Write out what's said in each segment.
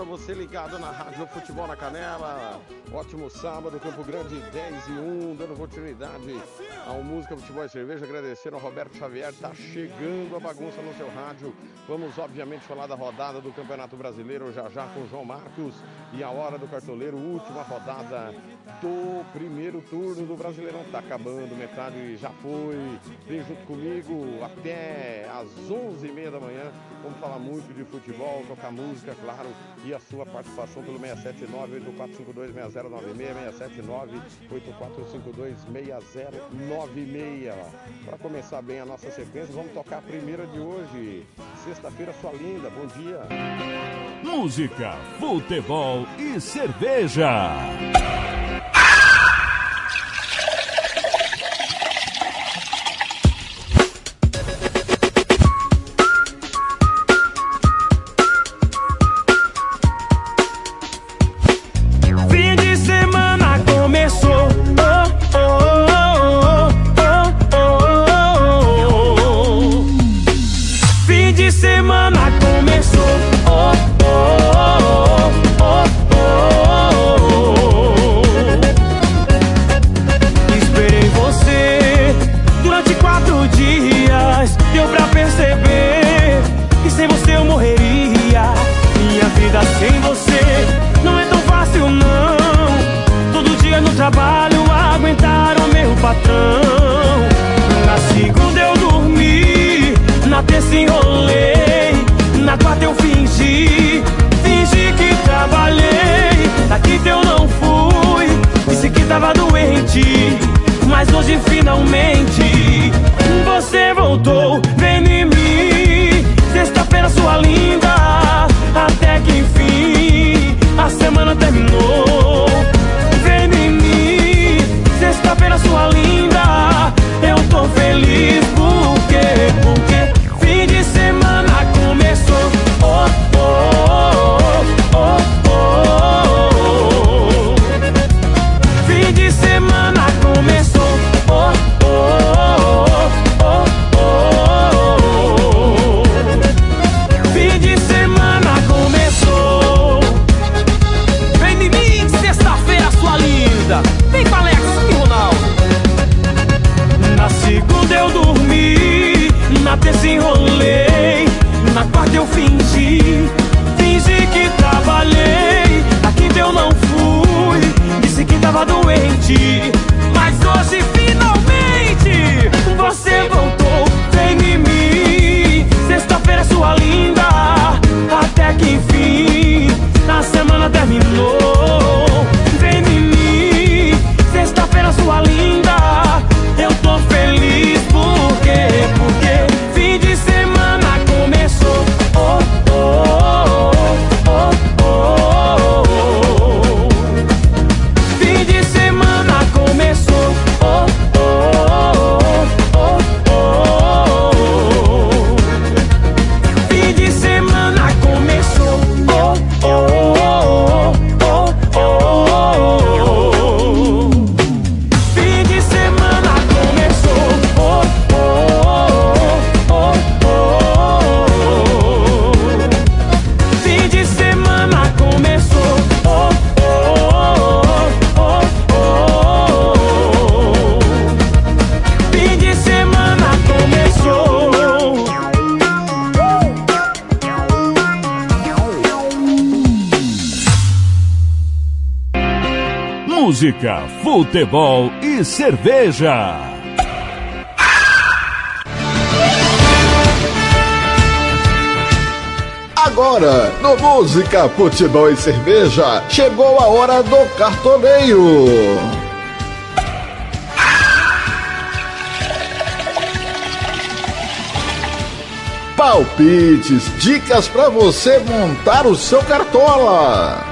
Você ligado na Rádio Futebol na Canela. Ótimo sábado, Campo Grande 10 e 1, dando continuidade ao Música Futebol e Cerveja. Agradecendo ao Roberto Xavier, tá chegando a bagunça no seu rádio. Vamos, obviamente, falar da rodada do Campeonato Brasileiro já já com João Marcos e a hora do cartoleiro, última rodada do primeiro turno do Brasileirão. Tá acabando, metade já foi. Vem junto comigo até às 11h30 da manhã. Vamos falar muito de futebol, tocar música, claro, e a sua participação pelo 679 8452 6096 679 8452 6096 Para começar bem a nossa sequência, vamos tocar a primeira de hoje. Sexta-feira, sua linda, bom dia. Música, futebol e cerveja. Música, futebol e cerveja. Agora, no Música, Futebol e Cerveja, chegou a hora do cartoneiro. Palpites, dicas para você montar o seu cartola.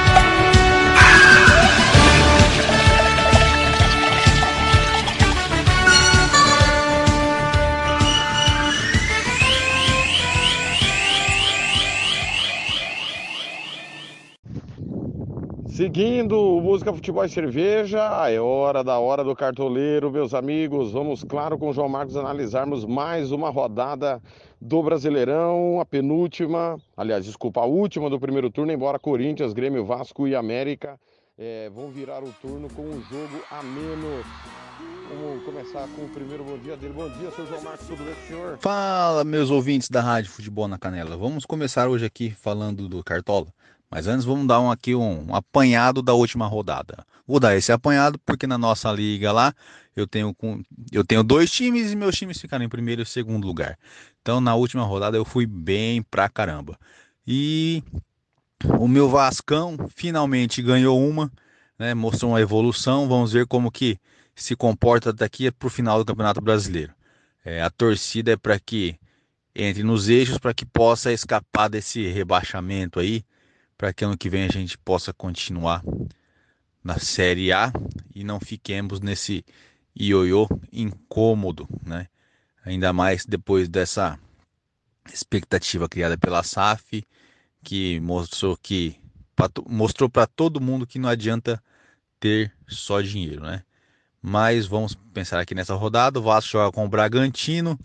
Seguindo Música, Futebol e Cerveja, é hora da hora do cartoleiro, meus amigos. Vamos, claro, com o João Marcos analisarmos mais uma rodada do Brasileirão, a penúltima, aliás, desculpa, a última do primeiro turno, embora Corinthians, Grêmio, Vasco e América é, vão virar o turno com um jogo a menos. Vamos começar com o primeiro bom dia dele. Bom dia, seu João Marcos, tudo bem, senhor? Fala, meus ouvintes da Rádio Futebol na Canela. Vamos começar hoje aqui falando do Cartola. Mas antes vamos dar um, aqui um, um, apanhado da última rodada. Vou dar esse apanhado porque na nossa liga lá eu tenho, eu tenho dois times e meus times ficaram em primeiro e segundo lugar. Então na última rodada eu fui bem pra caramba. E o meu Vascão finalmente ganhou uma, né, mostrou uma evolução. Vamos ver como que se comporta daqui para o final do Campeonato Brasileiro. É, a torcida é para que entre nos eixos para que possa escapar desse rebaixamento aí para que ano que vem a gente possa continuar na Série A e não fiquemos nesse ioiô incômodo, né? Ainda mais depois dessa expectativa criada pela SAF, que mostrou que mostrou para todo mundo que não adianta ter só dinheiro, né? Mas vamos pensar aqui nessa rodada, o Vasco joga com o Bragantino,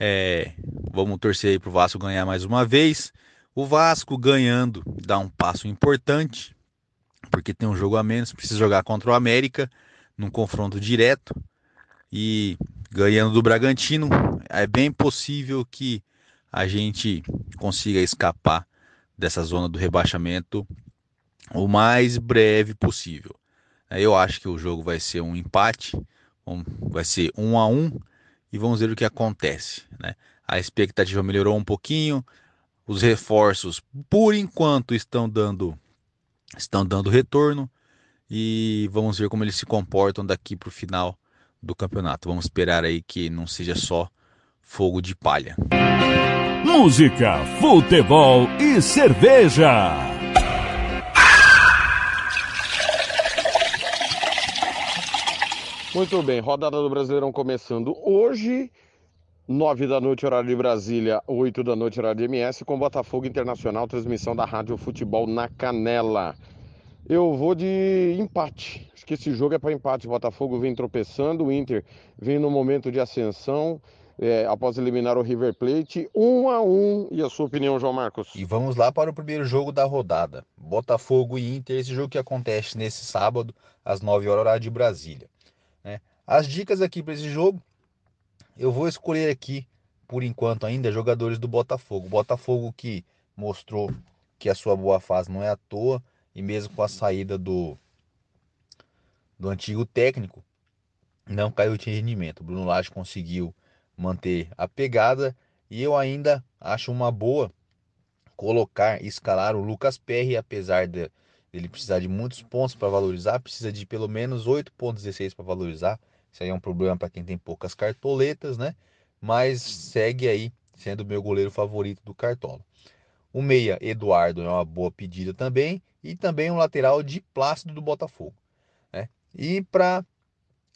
é, vamos torcer aí para o Vasco ganhar mais uma vez. O Vasco ganhando dá um passo importante, porque tem um jogo a menos, precisa jogar contra o América num confronto direto. E ganhando do Bragantino, é bem possível que a gente consiga escapar dessa zona do rebaixamento o mais breve possível. Eu acho que o jogo vai ser um empate, vai ser um a um e vamos ver o que acontece. Né? A expectativa melhorou um pouquinho, os reforços, por enquanto, estão dando estão dando retorno e vamos ver como eles se comportam daqui para o final do campeonato. Vamos esperar aí que não seja só fogo de palha. Música, futebol e cerveja. Muito bem, rodada do Brasileirão começando hoje. 9 da noite, horário de Brasília, 8 da noite, horário de MS, com Botafogo Internacional, transmissão da Rádio Futebol na Canela. Eu vou de empate. Acho que esse jogo é para empate. O Botafogo vem tropeçando, o Inter vem no momento de ascensão. É, após eliminar o River Plate, um a um. E a sua opinião, João Marcos? E vamos lá para o primeiro jogo da rodada: Botafogo e Inter. Esse jogo que acontece nesse sábado, às 9 horas, horário de Brasília. Né? As dicas aqui para esse jogo: eu vou escolher aqui, por enquanto ainda, jogadores do Botafogo. Botafogo que mostrou que a sua boa fase não é à toa, e mesmo com a saída do, do antigo técnico, não caiu de rendimento. Bruno Lage conseguiu manter a pegada e eu ainda acho uma boa colocar, escalar o Lucas Perry, apesar de ele precisar de muitos pontos para valorizar, precisa de pelo menos 8.16 para valorizar. Isso aí é um problema para quem tem poucas cartoletas, né? Mas segue aí sendo o meu goleiro favorito do Cartola. O meia Eduardo é uma boa pedida também e também um lateral de Plácido do Botafogo, né? E para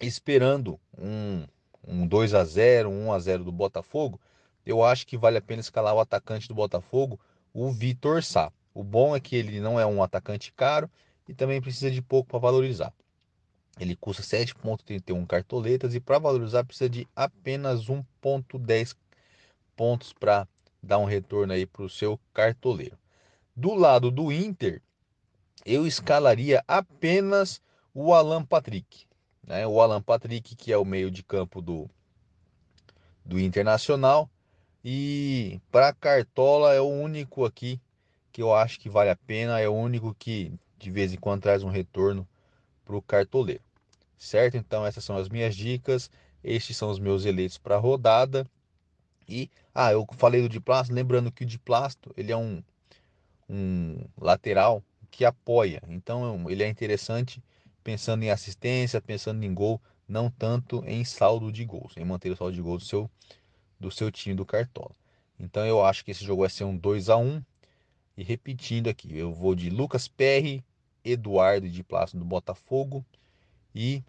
esperando um um 2 a 0, um 1 a 0 do Botafogo, eu acho que vale a pena escalar o atacante do Botafogo, o Vitor Sá. O bom é que ele não é um atacante caro e também precisa de pouco para valorizar. Ele custa 7,31 cartoletas e para valorizar precisa de apenas 1,10 pontos para dar um retorno aí para o seu cartoleiro. Do lado do Inter, eu escalaria apenas o Alan Patrick. né? o Alan Patrick, que é o meio de campo do, do Internacional. E para Cartola é o único aqui que eu acho que vale a pena, é o único que de vez em quando traz um retorno para o cartoleiro. Certo? Então essas são as minhas dicas, estes são os meus eleitos para a rodada. E ah, eu falei do Diplasto, lembrando que o Diplasto, ele é um um lateral que apoia. Então ele é interessante pensando em assistência, pensando em gol, não tanto em saldo de gols, em manter o saldo de gols do seu do seu time do Cartola. Então eu acho que esse jogo vai ser um 2 a 1 e repetindo aqui, eu vou de Lucas Perry, Eduardo de Plácido do Botafogo e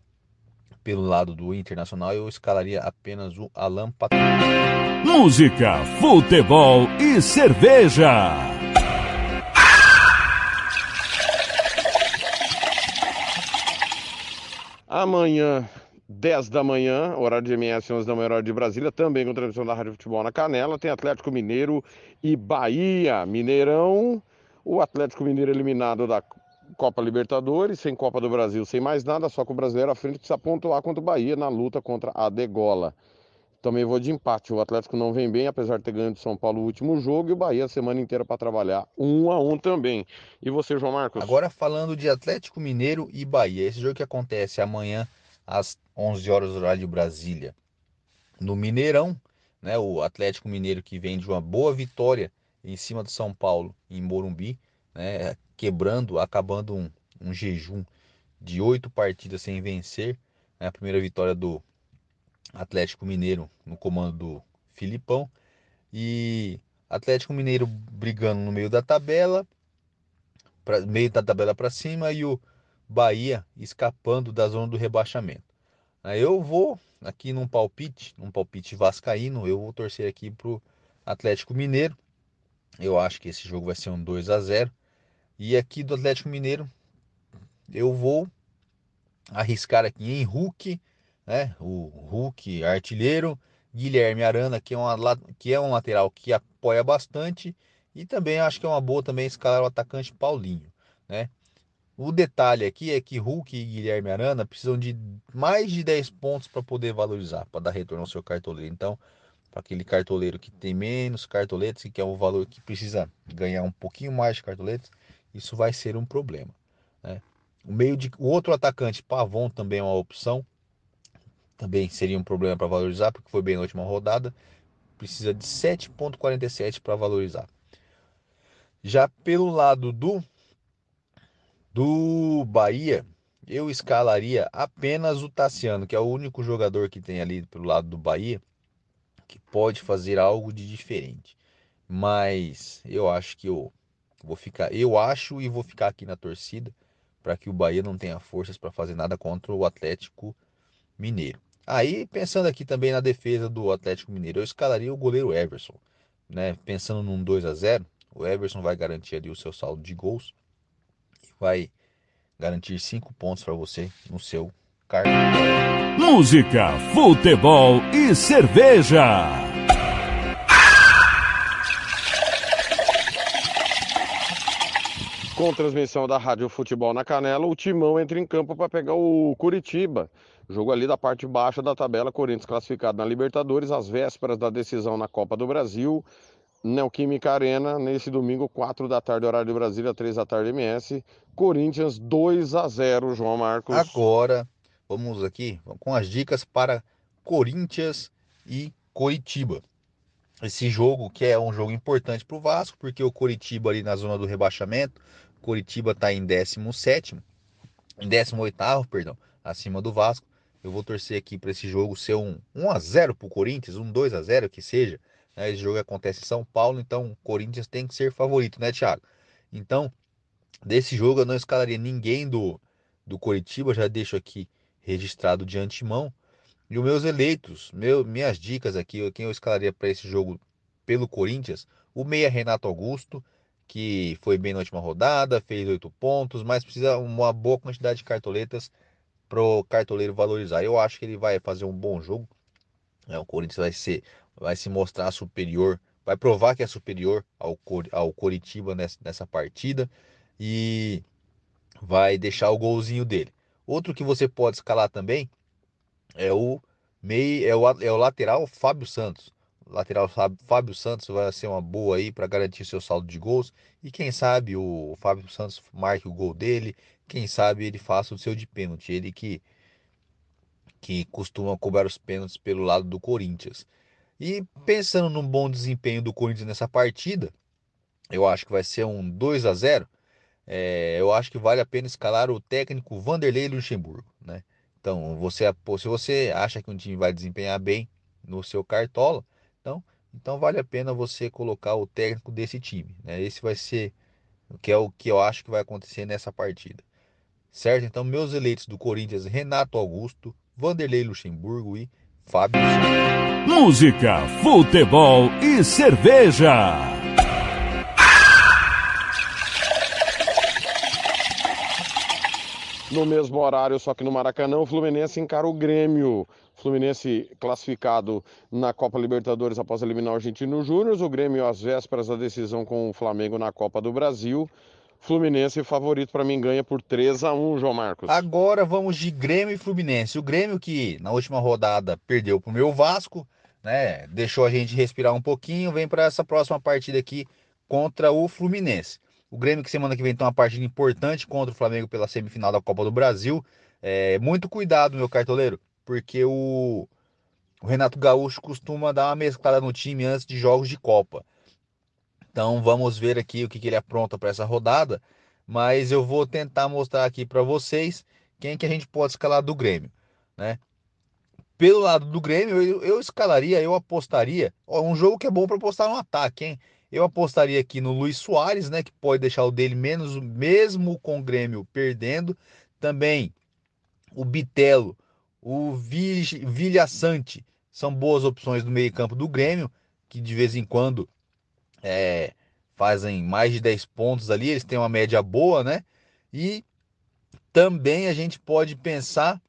pelo lado do Internacional eu escalaria apenas o Alan Patrick. Música, futebol e cerveja. Amanhã 10 da manhã, horário de MS, 11 da manhã, horário de Brasília, também com transmissão da Rádio Futebol na Canela. Tem Atlético Mineiro e Bahia. Mineirão, o Atlético Mineiro eliminado da Copa Libertadores, sem Copa do Brasil, sem mais nada, só com o brasileiro à frente precisa pontuar contra o Bahia na luta contra a Degola. Também vou de empate. O Atlético não vem bem, apesar de ter ganho de São Paulo o último jogo, e o Bahia a semana inteira para trabalhar um a um também. E você, João Marcos? Agora falando de Atlético Mineiro e Bahia, esse jogo que acontece amanhã às 11 horas horário de Brasília. No Mineirão, né, o Atlético Mineiro que vem de uma boa vitória em cima do São Paulo, em Morumbi, né, quebrando, acabando um, um jejum de oito partidas sem vencer. Né, a primeira vitória do Atlético Mineiro no comando do Filipão. E Atlético Mineiro brigando no meio da tabela, pra, meio da tabela para cima, e o Bahia escapando da zona do rebaixamento. Eu vou aqui num palpite, num palpite vascaíno, eu vou torcer aqui pro Atlético Mineiro. Eu acho que esse jogo vai ser um 2 a 0. E aqui do Atlético Mineiro, eu vou arriscar aqui em Hulk, né? O Hulk artilheiro, Guilherme Arana, que é, uma, que é um lateral que apoia bastante, e também acho que é uma boa também escalar o atacante Paulinho, né? O detalhe aqui é que Hulk e Guilherme Arana precisam de mais de 10 pontos para poder valorizar, para dar retorno ao seu cartoleiro. Então, para aquele cartoleiro que tem menos cartoletes, que é um valor que precisa ganhar um pouquinho mais de cartoletes, isso vai ser um problema. Né? O meio de o outro atacante, Pavon, também é uma opção. Também seria um problema para valorizar, porque foi bem na última rodada. Precisa de 7,47 para valorizar. Já pelo lado do do Bahia, eu escalaria apenas o Tassiano, que é o único jogador que tem ali pelo lado do Bahia que pode fazer algo de diferente. Mas eu acho que eu vou ficar, eu acho e vou ficar aqui na torcida para que o Bahia não tenha forças para fazer nada contra o Atlético Mineiro. Aí, pensando aqui também na defesa do Atlético Mineiro, eu escalaria o goleiro Everson, né? Pensando num 2 a 0, o Everson vai garantir ali o seu saldo de gols vai garantir cinco pontos para você no seu cartão. Música, futebol e cerveja. Com transmissão da Rádio Futebol na Canela, o Timão entra em campo para pegar o Curitiba. Jogo ali da parte baixa da tabela, Corinthians classificado na Libertadores, às vésperas da decisão na Copa do Brasil. Neoquímica Arena, nesse domingo, 4 da tarde, horário de Brasília, 3 da tarde, MS. Corinthians 2 a 0, João Marcos. Agora, vamos aqui com as dicas para Corinthians e Coritiba. Esse jogo que é um jogo importante para o Vasco, porque o Coritiba ali na zona do rebaixamento, Coritiba está em 17 em 18 perdão, acima do Vasco. Eu vou torcer aqui para esse jogo ser um 1 a 0 para o Corinthians, um 2 a 0 que seja né? Esse jogo acontece em São Paulo, então o Corinthians tem que ser favorito, né, Thiago? Então, desse jogo eu não escalaria ninguém do, do Coritiba, já deixo aqui registrado de antemão. E os meus eleitos, meu, minhas dicas aqui, quem eu escalaria para esse jogo pelo Corinthians, o meia Renato Augusto, que foi bem na última rodada, fez oito pontos, mas precisa uma boa quantidade de cartoletas para o cartoleiro valorizar. Eu acho que ele vai fazer um bom jogo. É, o Corinthians vai ser vai se mostrar superior, vai provar que é superior ao, ao Coritiba nessa, nessa partida e vai deixar o golzinho dele. Outro que você pode escalar também é o meio é o, é o lateral Fábio Santos. Lateral Fábio Santos vai ser uma boa aí para garantir seu saldo de gols e quem sabe o Fábio Santos marque o gol dele, quem sabe ele faça o seu de pênalti, ele que que costuma cobrar os pênaltis pelo lado do Corinthians. E pensando num bom desempenho do Corinthians nessa partida, eu acho que vai ser um 2 a 0 é, eu acho que vale a pena escalar o técnico Vanderlei Luxemburgo, né? Então, você, se você acha que um time vai desempenhar bem no seu cartola, então, então vale a pena você colocar o técnico desse time, né? Esse vai ser o que é o que eu acho que vai acontecer nessa partida. Certo? Então, meus eleitos do Corinthians, Renato Augusto, Vanderlei Luxemburgo e Fábio Música, futebol e cerveja. No mesmo horário, só que no Maracanã, o Fluminense encara o Grêmio. Fluminense classificado na Copa Libertadores após eliminar o Argentino Júnior. O Grêmio às vésperas da decisão com o Flamengo na Copa do Brasil. Fluminense favorito para mim ganha por 3 a 1 João Marcos. Agora vamos de Grêmio e Fluminense. O Grêmio que na última rodada perdeu para o meu Vasco, né? Deixou a gente respirar um pouquinho, vem para essa próxima partida aqui contra o Fluminense. O Grêmio que semana que vem tem uma partida importante contra o Flamengo pela semifinal da Copa do Brasil. É, muito cuidado, meu cartoleiro, porque o, o Renato Gaúcho costuma dar uma mesclada no time antes de jogos de Copa. Então vamos ver aqui o que, que ele apronta para essa rodada. Mas eu vou tentar mostrar aqui para vocês quem que a gente pode escalar do Grêmio, né? Pelo lado do Grêmio, eu, eu escalaria, eu apostaria. Ó, um jogo que é bom para apostar no ataque, hein? Eu apostaria aqui no Luiz Soares, né, que pode deixar o dele menos, mesmo com o Grêmio perdendo. Também o Bitelo, o Vilha Sante são boas opções do meio-campo do Grêmio, que de vez em quando é, fazem mais de 10 pontos ali, eles têm uma média boa, né? E também a gente pode pensar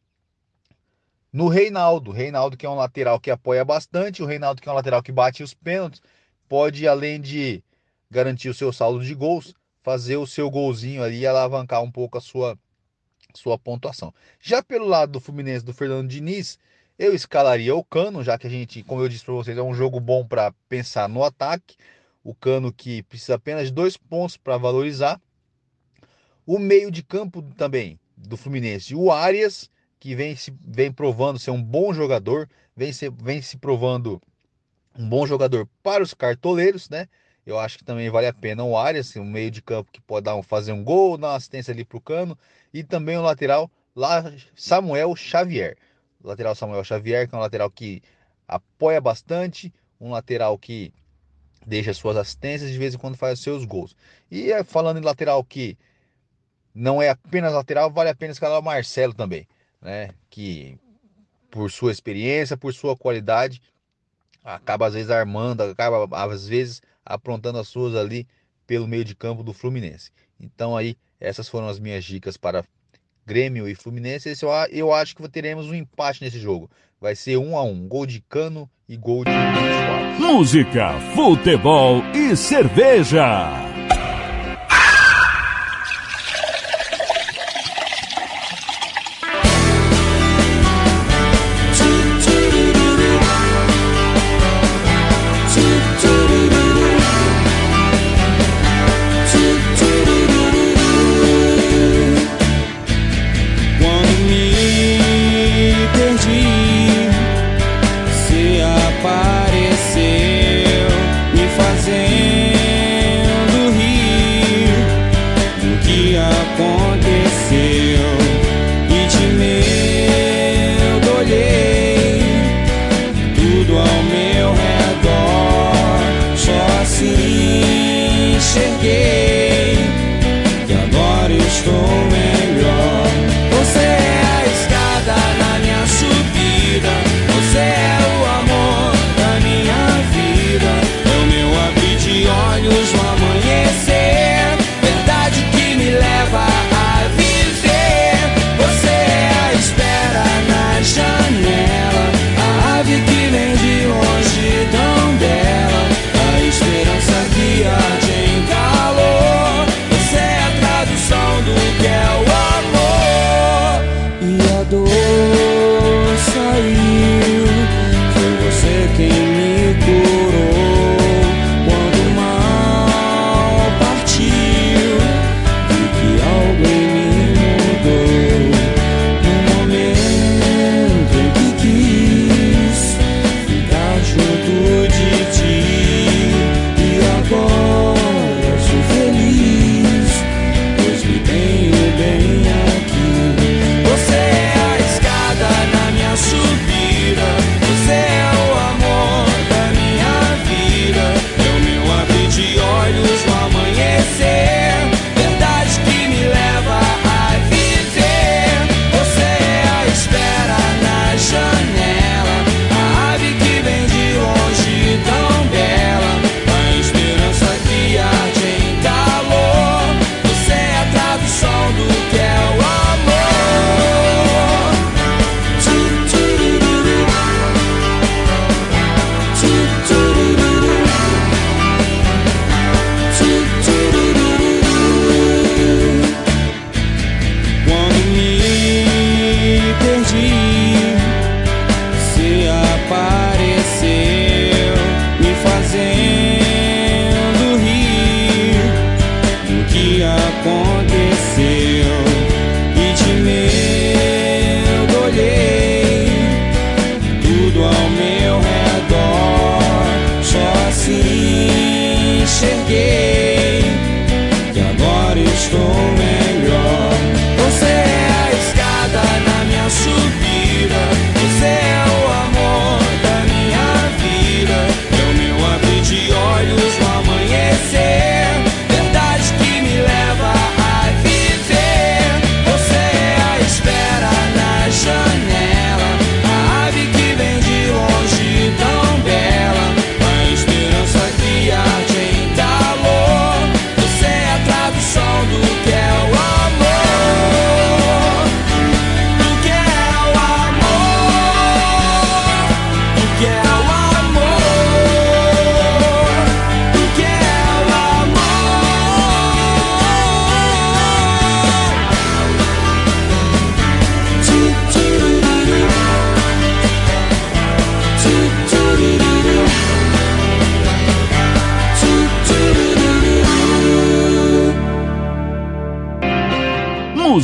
no Reinaldo. Reinaldo, que é um lateral que apoia bastante, o Reinaldo, que é um lateral que bate os pênaltis pode, além de garantir o seu saldo de gols, fazer o seu golzinho ali e alavancar um pouco a sua, sua pontuação. Já pelo lado do Fluminense do Fernando Diniz, eu escalaria o Cano, já que a gente, como eu disse para vocês, é um jogo bom para pensar no ataque. O Cano que precisa apenas de dois pontos para valorizar. O meio de campo também do Fluminense, o Arias, que vem, se, vem provando ser um bom jogador, vem se, vem se provando um bom jogador para os cartoleiros, né? Eu acho que também vale a pena o Arias, um meio de campo que pode dar um, fazer um gol, dar uma assistência ali para o cano, e também o lateral lá, Samuel Xavier. O lateral Samuel Xavier, que é um lateral que apoia bastante, um lateral que deixa suas assistências de vez em quando faz seus gols. E eh, falando em lateral que não é apenas lateral, vale a pena escalar o Marcelo também, né? Que por sua experiência, por sua qualidade, acaba às vezes armando, acaba às vezes aprontando as suas ali pelo meio de campo do Fluminense. Então aí essas foram as minhas dicas para Grêmio e Fluminense. Esse eu, acho que teremos um empate nesse jogo. Vai ser um a um, gol de Cano e gol de Música, futebol e cerveja.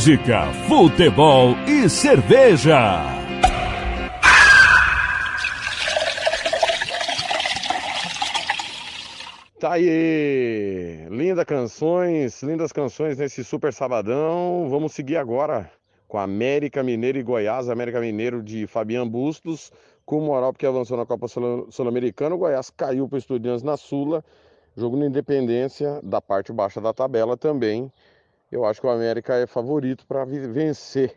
Música, futebol e cerveja. Tá aí, lindas canções, lindas canções nesse super sabadão. Vamos seguir agora com América Mineiro e Goiás. América Mineiro de Fabian Bustos, com moral porque avançou na Copa Sul-Americana. O Goiás caiu para o Estudiantes na Sula, jogo na Independência, da parte baixa da tabela também. Eu acho que o América é favorito para vencer.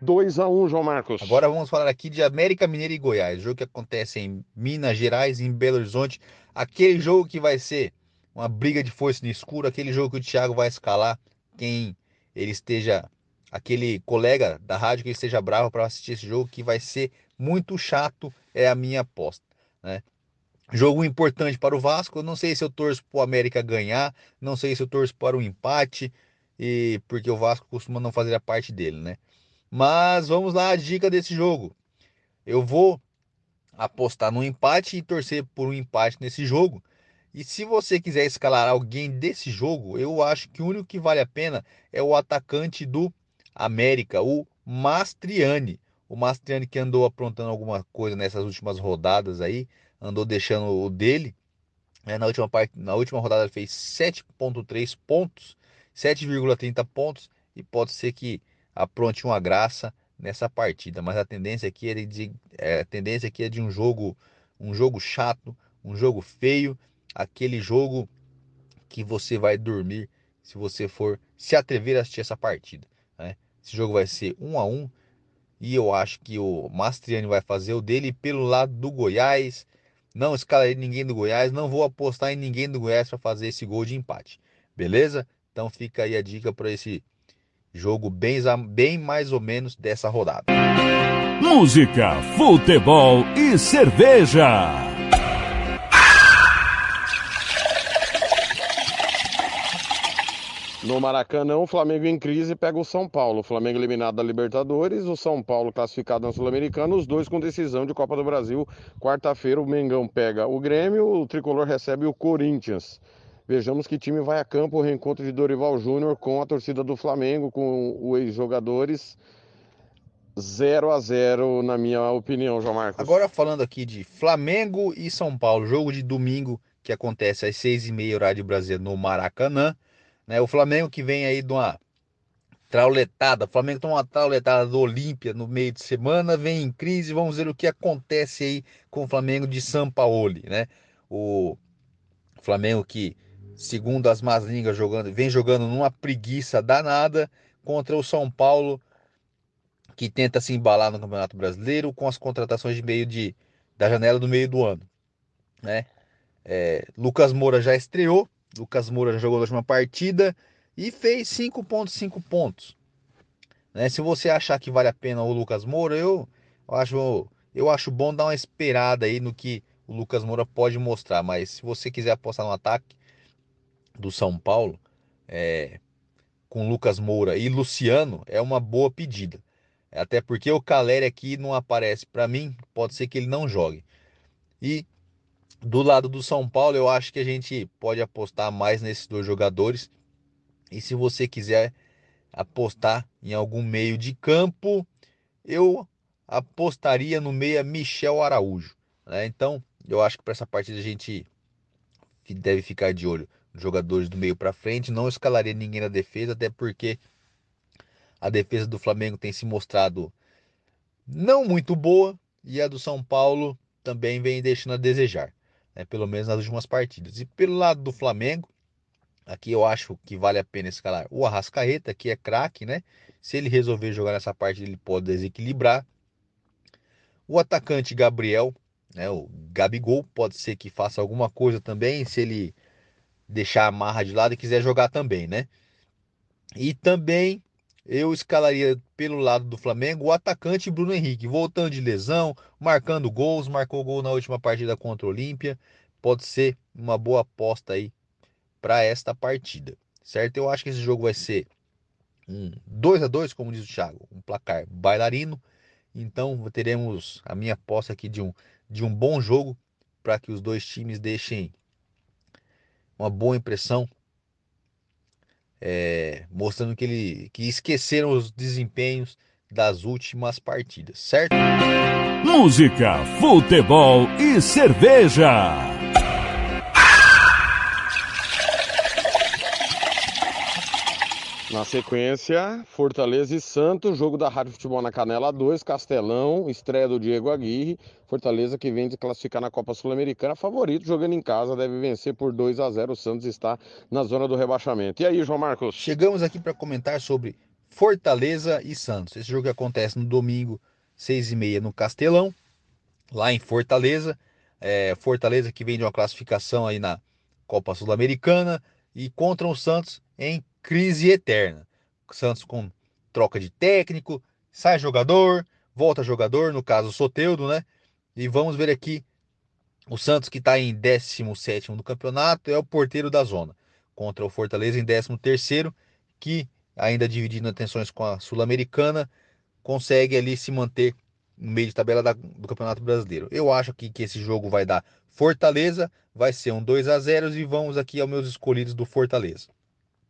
2 a 1 João Marcos. Agora vamos falar aqui de América Mineira e Goiás, jogo que acontece em Minas Gerais, em Belo Horizonte. Aquele jogo que vai ser uma briga de força no escuro, aquele jogo que o Thiago vai escalar quem ele esteja, aquele colega da rádio que ele esteja bravo para assistir esse jogo, que vai ser muito chato, é a minha aposta. Né? Jogo importante para o Vasco. Eu não sei se eu torço para o América ganhar, não sei se eu torço para o um empate e porque o Vasco costuma não fazer a parte dele, né? Mas vamos lá, a dica desse jogo. Eu vou apostar no empate e torcer por um empate nesse jogo. E se você quiser escalar alguém desse jogo, eu acho que o único que vale a pena é o atacante do América, o Mastriani. O Mastriani que andou aprontando alguma coisa nessas últimas rodadas aí, andou deixando o dele. É, na, última parte, na última rodada fez 7.3 pontos 7,30 pontos e pode ser que apronte uma graça nessa partida. Mas a tendência aqui é de, é, a tendência aqui é de um jogo, um jogo chato, um jogo feio, aquele jogo que você vai dormir se você for se atrever a assistir essa partida. Né? Esse jogo vai ser um a um e eu acho que o Mastriani vai fazer o dele pelo lado do Goiás. Não escalarei ninguém do Goiás, não vou apostar em ninguém do Goiás para fazer esse gol de empate. Beleza? Então fica aí a dica para esse jogo bem, bem mais ou menos dessa rodada. Música, futebol e cerveja. No Maracanã, o Flamengo em crise pega o São Paulo. O Flamengo eliminado da Libertadores, o São Paulo classificado na Sul-Americana, os dois com decisão de Copa do Brasil. Quarta-feira, o Mengão pega o Grêmio, o Tricolor recebe o Corinthians. Vejamos que time vai a campo o reencontro de Dorival Júnior com a torcida do Flamengo, com os ex-jogadores. 0 a 0 na minha opinião, João Marcos. Agora falando aqui de Flamengo e São Paulo, jogo de domingo que acontece às 6h30 horário de Brasília no Maracanã. Né? O Flamengo que vem aí de uma trauletada, o Flamengo toma uma trauletada do Olímpia no meio de semana, vem em crise, vamos ver o que acontece aí com o Flamengo de São Paulo, né? O Flamengo que segundo as más línguas, jogando, vem jogando numa preguiça danada contra o São Paulo, que tenta se embalar no Campeonato Brasileiro com as contratações de meio de da janela do meio do ano, né? É, Lucas Moura já estreou, Lucas Moura já jogou na última partida e fez 5.5 pontos. Né? Se você achar que vale a pena o Lucas Moura, eu, eu acho eu acho bom dar uma esperada aí no que o Lucas Moura pode mostrar, mas se você quiser apostar no ataque, do São Paulo, é, com Lucas Moura e Luciano, é uma boa pedida. Até porque o Caleri aqui não aparece para mim, pode ser que ele não jogue. E do lado do São Paulo, eu acho que a gente pode apostar mais nesses dois jogadores. E se você quiser apostar em algum meio de campo, eu apostaria no meia Michel Araújo. Né? Então, eu acho que para essa partida a gente deve ficar de olho jogadores do meio para frente. Não escalaria ninguém na defesa, até porque a defesa do Flamengo tem se mostrado não muito boa e a do São Paulo também vem deixando a desejar, né? pelo menos nas últimas partidas. E pelo lado do Flamengo, aqui eu acho que vale a pena escalar o Arrascaeta, que é craque, né? Se ele resolver jogar nessa partida, ele pode desequilibrar. O atacante Gabriel, né, o Gabigol, pode ser que faça alguma coisa também, se ele deixar a marra de lado e quiser jogar também, né? E também eu escalaria pelo lado do Flamengo o atacante Bruno Henrique, voltando de lesão, marcando gols, marcou gol na última partida contra o Olímpia. Pode ser uma boa aposta aí para esta partida, certo? Eu acho que esse jogo vai ser um 2 a 2 como diz o Thiago, um placar bailarino. Então teremos a minha aposta aqui de um, de um bom jogo para que os dois times deixem uma boa impressão é, mostrando que ele que esqueceram os desempenhos das últimas partidas, certo? Música, futebol e cerveja. Na sequência, Fortaleza e Santos, jogo da Rádio Futebol na Canela 2, Castelão, estreia do Diego Aguirre. Fortaleza que vem de classificar na Copa Sul-Americana, favorito, jogando em casa, deve vencer por 2 a 0. O Santos está na zona do rebaixamento. E aí, João Marcos? Chegamos aqui para comentar sobre Fortaleza e Santos. Esse jogo acontece no domingo, 6 e meia no Castelão, lá em Fortaleza. É, Fortaleza que vem de uma classificação aí na Copa Sul-Americana e contra o Santos em crise eterna. Santos com troca de técnico, sai jogador, volta jogador, no caso Soteudo, né? E vamos ver aqui o Santos que está em 17 do campeonato, é o porteiro da zona, contra o Fortaleza em 13 que ainda dividindo atenções com a Sul-Americana, consegue ali se manter meio de tabela da, do Campeonato Brasileiro. Eu acho que, que esse jogo vai dar Fortaleza, vai ser um 2 a 0 e vamos aqui aos meus escolhidos do Fortaleza.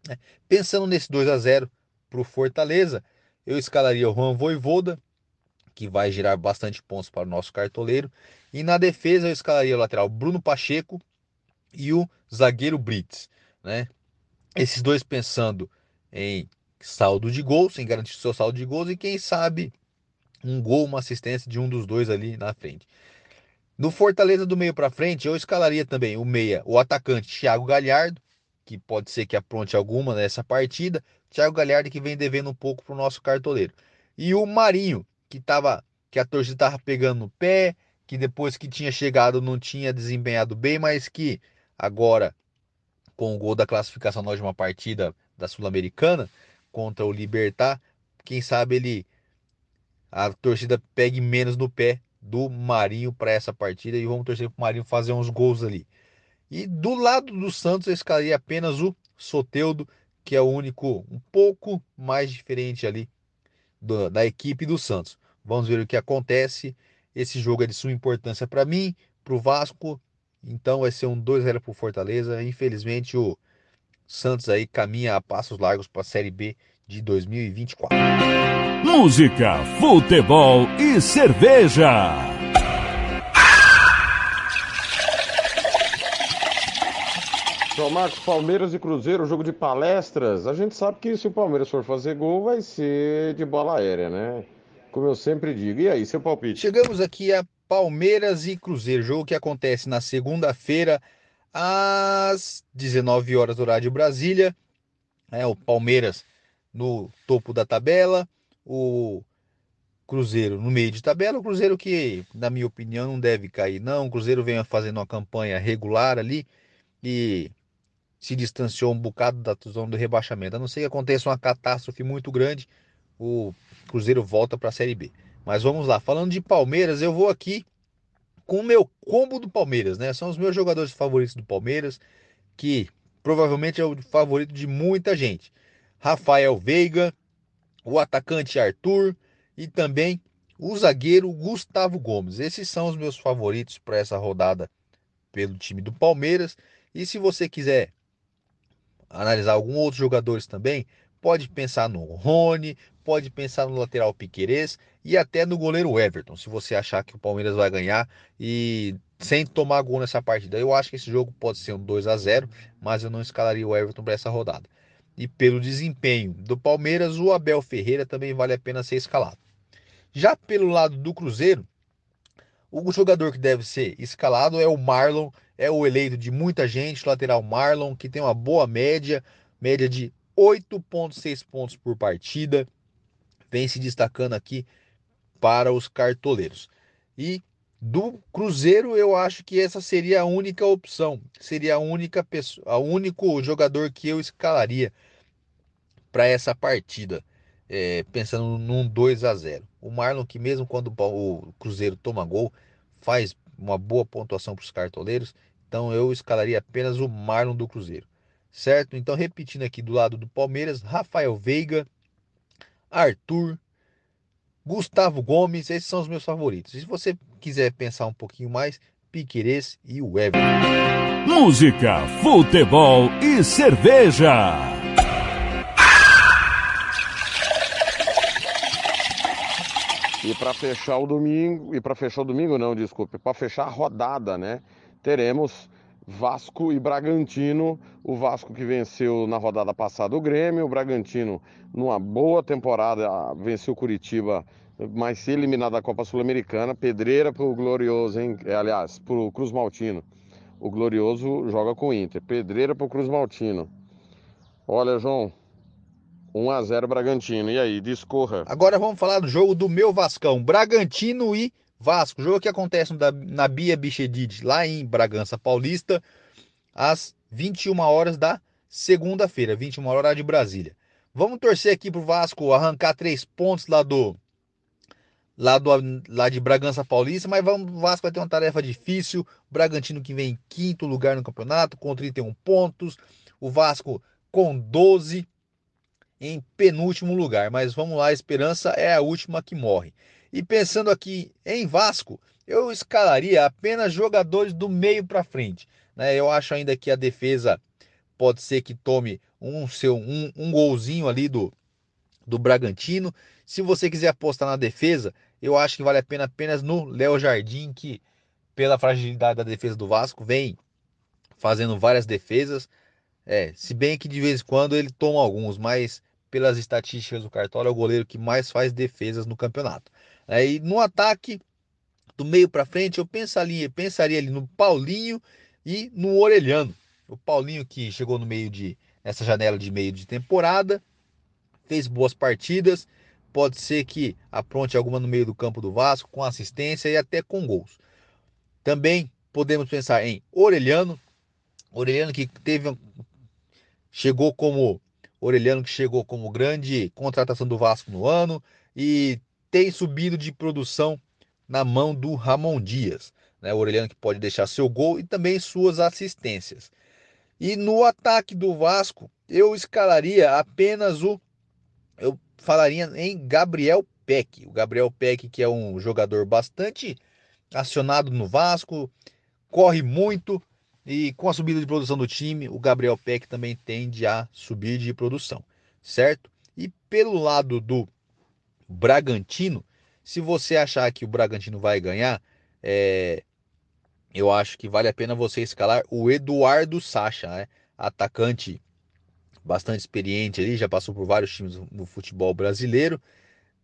É, pensando nesse 2 a 0 para o Fortaleza, eu escalaria o Juan Voivoda, que vai gerar bastante pontos para o nosso cartoleiro. E na defesa eu escalaria o lateral Bruno Pacheco e o zagueiro Brits. Né? Esses dois pensando em saldo de gols, em garantir seu saldo de gols e quem sabe um gol, uma assistência de um dos dois ali na frente. No Fortaleza do meio para frente, eu escalaria também o meia, o atacante Thiago Galhardo, que pode ser que apronte alguma nessa partida. Thiago Galhardo que vem devendo um pouco para o nosso cartoleiro. E o Marinho, que tava, que a torcida estava pegando no pé, que depois que tinha chegado não tinha desempenhado bem, mas que agora, com o gol da classificação na última partida da Sul-Americana contra o Libertar, quem sabe ele a torcida pegue menos no pé do Marinho para essa partida e vamos torcer para o Marinho fazer uns gols ali. E do lado do Santos eu escalaria apenas o Soteudo, que é o único um pouco mais diferente ali do, da equipe do Santos. Vamos ver o que acontece. Esse jogo é de suma importância para mim, para o Vasco. Então vai ser um 2x0 para o Fortaleza. Infelizmente o Santos aí caminha a passos largos para a Série B de 2024. Música, futebol e cerveja. João Marcos, Palmeiras e Cruzeiro, jogo de palestras. A gente sabe que se o Palmeiras for fazer gol, vai ser de bola aérea, né? Como eu sempre digo. E aí, seu palpite? Chegamos aqui a Palmeiras e Cruzeiro, jogo que acontece na segunda-feira, às 19 horas do horário de Brasília. É, o Palmeiras no topo da tabela, o Cruzeiro no meio de tabela. O Cruzeiro que, na minha opinião, não deve cair, não. O Cruzeiro vem fazendo uma campanha regular ali e se distanciou um bocado da zona do rebaixamento. A não ser que aconteça uma catástrofe muito grande, o Cruzeiro volta para a Série B. Mas vamos lá, falando de Palmeiras, eu vou aqui com o meu combo do Palmeiras, né? São os meus jogadores favoritos do Palmeiras, que provavelmente é o favorito de muita gente. Rafael Veiga, o atacante Arthur e também o zagueiro Gustavo Gomes. Esses são os meus favoritos para essa rodada pelo time do Palmeiras. E se você quiser analisar alguns outros jogadores também, pode pensar no Rony, pode pensar no lateral Piquerez e até no goleiro Everton, se você achar que o Palmeiras vai ganhar e sem tomar gol nessa partida. Eu acho que esse jogo pode ser um 2 a 0, mas eu não escalaria o Everton para essa rodada. E pelo desempenho do Palmeiras, o Abel Ferreira também vale a pena ser escalado. Já pelo lado do Cruzeiro, o jogador que deve ser escalado é o Marlon, é o eleito de muita gente, lateral Marlon, que tem uma boa média, média de 8,6 pontos por partida, vem se destacando aqui para os cartoleiros. E do Cruzeiro, eu acho que essa seria a única opção, seria a única pessoa, o único jogador que eu escalaria para essa partida, é, pensando num 2 a 0. O Marlon, que mesmo quando o Cruzeiro toma gol, faz uma boa pontuação para os cartoleiros, então eu escalaria apenas o Marlon do Cruzeiro, certo? Então, repetindo aqui do lado do Palmeiras, Rafael Veiga, Arthur, Gustavo Gomes, esses são os meus favoritos. Se você quiser pensar um pouquinho mais, Piquerez e o Everton. Música, futebol e cerveja. E para fechar o domingo, e para fechar o domingo não, desculpe, para fechar a rodada, né? Teremos Vasco e Bragantino. O Vasco que venceu na rodada passada o Grêmio, o Bragantino numa boa temporada venceu o Curitiba, mas se eliminado da Copa Sul-Americana, pedreira pro glorioso, hein? É, aliás, pro Cruz Maltino. O glorioso joga com o Inter. Pedreira pro Cruz Maltino. Olha, João, 1 a 0 Bragantino. E aí, discorra. Agora vamos falar do jogo do meu Vascão, Bragantino e Vasco. Jogo que acontece na Bia Bichedid, lá em Bragança Paulista, às 21 horas da segunda-feira, 21 horas de Brasília. Vamos torcer aqui pro Vasco arrancar três pontos lá do lá, do, lá de Bragança Paulista, mas vamos, o Vasco vai ter uma tarefa difícil. Bragantino que vem em quinto lugar no campeonato, com 31 pontos. O Vasco com 12 em penúltimo lugar. Mas vamos lá, a esperança é a última que morre. E pensando aqui em Vasco, eu escalaria apenas jogadores do meio para frente. Né? Eu acho ainda que a defesa pode ser que tome um seu um, um golzinho ali do, do Bragantino. Se você quiser apostar na defesa, eu acho que vale a pena apenas no Léo Jardim, que pela fragilidade da defesa do Vasco vem fazendo várias defesas. É, se bem que de vez em quando ele toma alguns, mas pelas estatísticas do Cartola é o goleiro que mais faz defesas no campeonato. E no ataque, do meio para frente, eu pensaria, pensaria ali no Paulinho e no Orelhano. O Paulinho que chegou no meio de nessa janela de meio de temporada, fez boas partidas, pode ser que apronte alguma no meio do campo do Vasco com assistência e até com gols. Também podemos pensar em Orelhano, Orelhano que teve chegou como Orelhano que chegou como grande contratação do Vasco no ano e tem subido de produção na mão do Ramon Dias. Né? O Orelhano que pode deixar seu gol e também suas assistências. E no ataque do Vasco, eu escalaria apenas o. Eu falaria em Gabriel Peck. O Gabriel Peck, que é um jogador bastante acionado no Vasco, corre muito, e com a subida de produção do time, o Gabriel Peck também tende a subir de produção, certo? E pelo lado do Bragantino, se você achar que o Bragantino vai ganhar, é... eu acho que vale a pena você escalar o Eduardo Sacha, né? atacante bastante experiente ali, já passou por vários times no futebol brasileiro.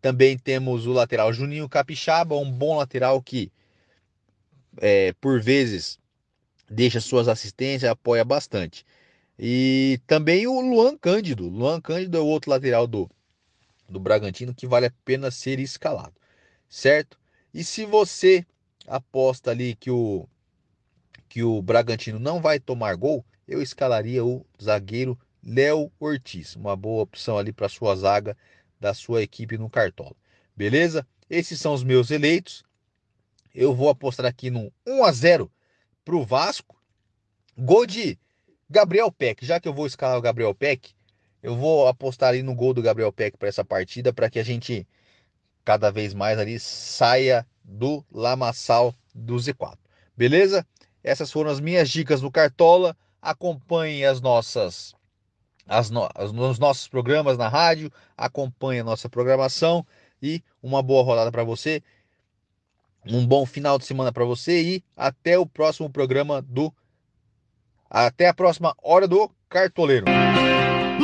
Também temos o lateral Juninho Capixaba, um bom lateral que, é, por vezes, deixa suas assistências, apoia bastante. E também o Luan Cândido. Luan Cândido é o outro lateral do, do Bragantino que vale a pena ser escalado, certo? E se você aposta ali que o que o Bragantino não vai tomar gol, eu escalaria o zagueiro Léo Ortiz, uma boa opção ali para sua zaga da sua equipe no Cartola. Beleza? Esses são os meus eleitos. Eu vou apostar aqui no 1 a 0 para o Vasco. Gol de Gabriel Peck. Já que eu vou escalar o Gabriel Peck, eu vou apostar ali no gol do Gabriel Peck para essa partida, para que a gente cada vez mais ali saia do lamaçal do Z4. Beleza? Essas foram as minhas dicas do Cartola. Acompanhe as nossas as no, os nossos programas na rádio, acompanhe a nossa programação e uma boa rodada para você. Um bom final de semana para você e até o próximo programa do até a próxima hora do Cartoleiro.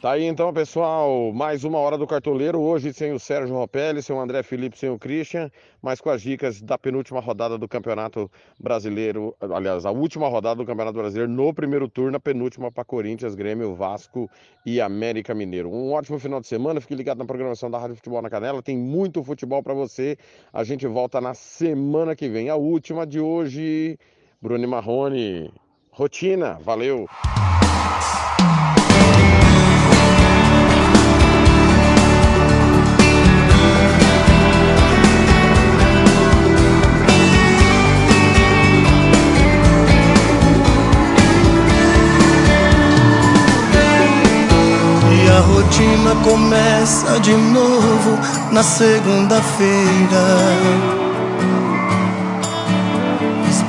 Tá aí então, pessoal, mais uma hora do cartoleiro. Hoje sem o Sérgio Ropelli, sem o André Felipe, sem o Christian, mas com as dicas da penúltima rodada do Campeonato Brasileiro. Aliás, a última rodada do Campeonato Brasileiro no primeiro turno, a penúltima para Corinthians, Grêmio, Vasco e América Mineiro. Um ótimo final de semana. Fique ligado na programação da Rádio Futebol na Canela. Tem muito futebol para você. A gente volta na semana que vem. A última de hoje, Bruno Marrone. Rotina, valeu! A rotina começa de novo na segunda-feira.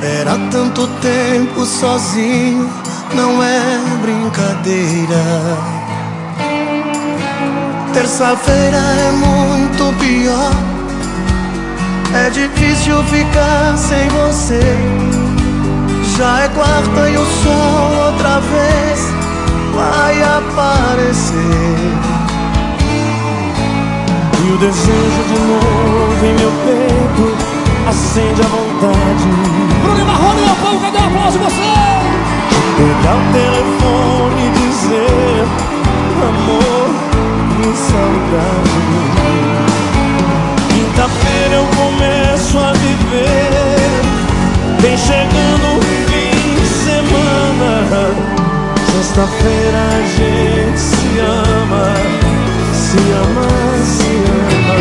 Era tanto tempo sozinho, não é brincadeira. Terça-feira é muito pior. É difícil ficar sem você. Já é quarta e o sol outra vez vai aparecer. E o desejo de novo em meu peito acende a vontade. Bruno Marrone, meu povo, cadê o aplauso você? Pegar o telefone e dizer amor e saudade. Quinta-feira eu começo a viver, vem chegando Sexta-feira a gente se ama, se ama, se ama.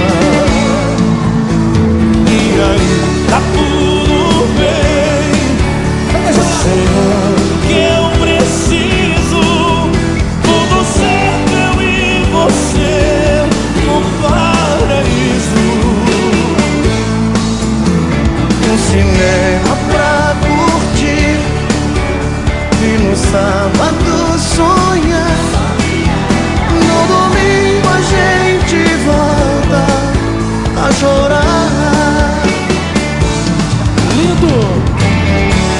E aí, tá tudo bem. É o que eu preciso. Tudo certo, eu e você no paraíso. Um cinema pra curtir e no sábado chorar. Lindo!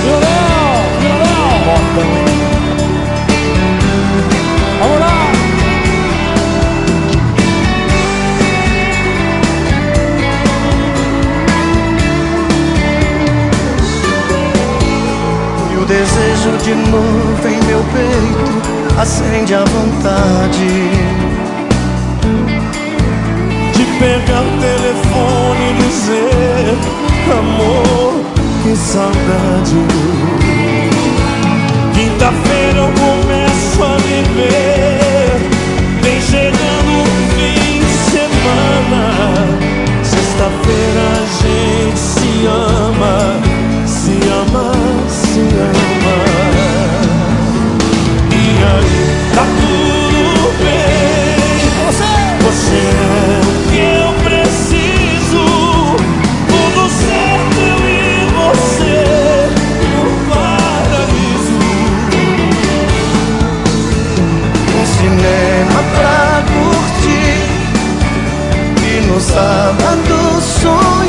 Violão! Violão! Vamos lá! E o desejo de novo em meu peito acende a vontade. Amor, que saudade. Quinta-feira e no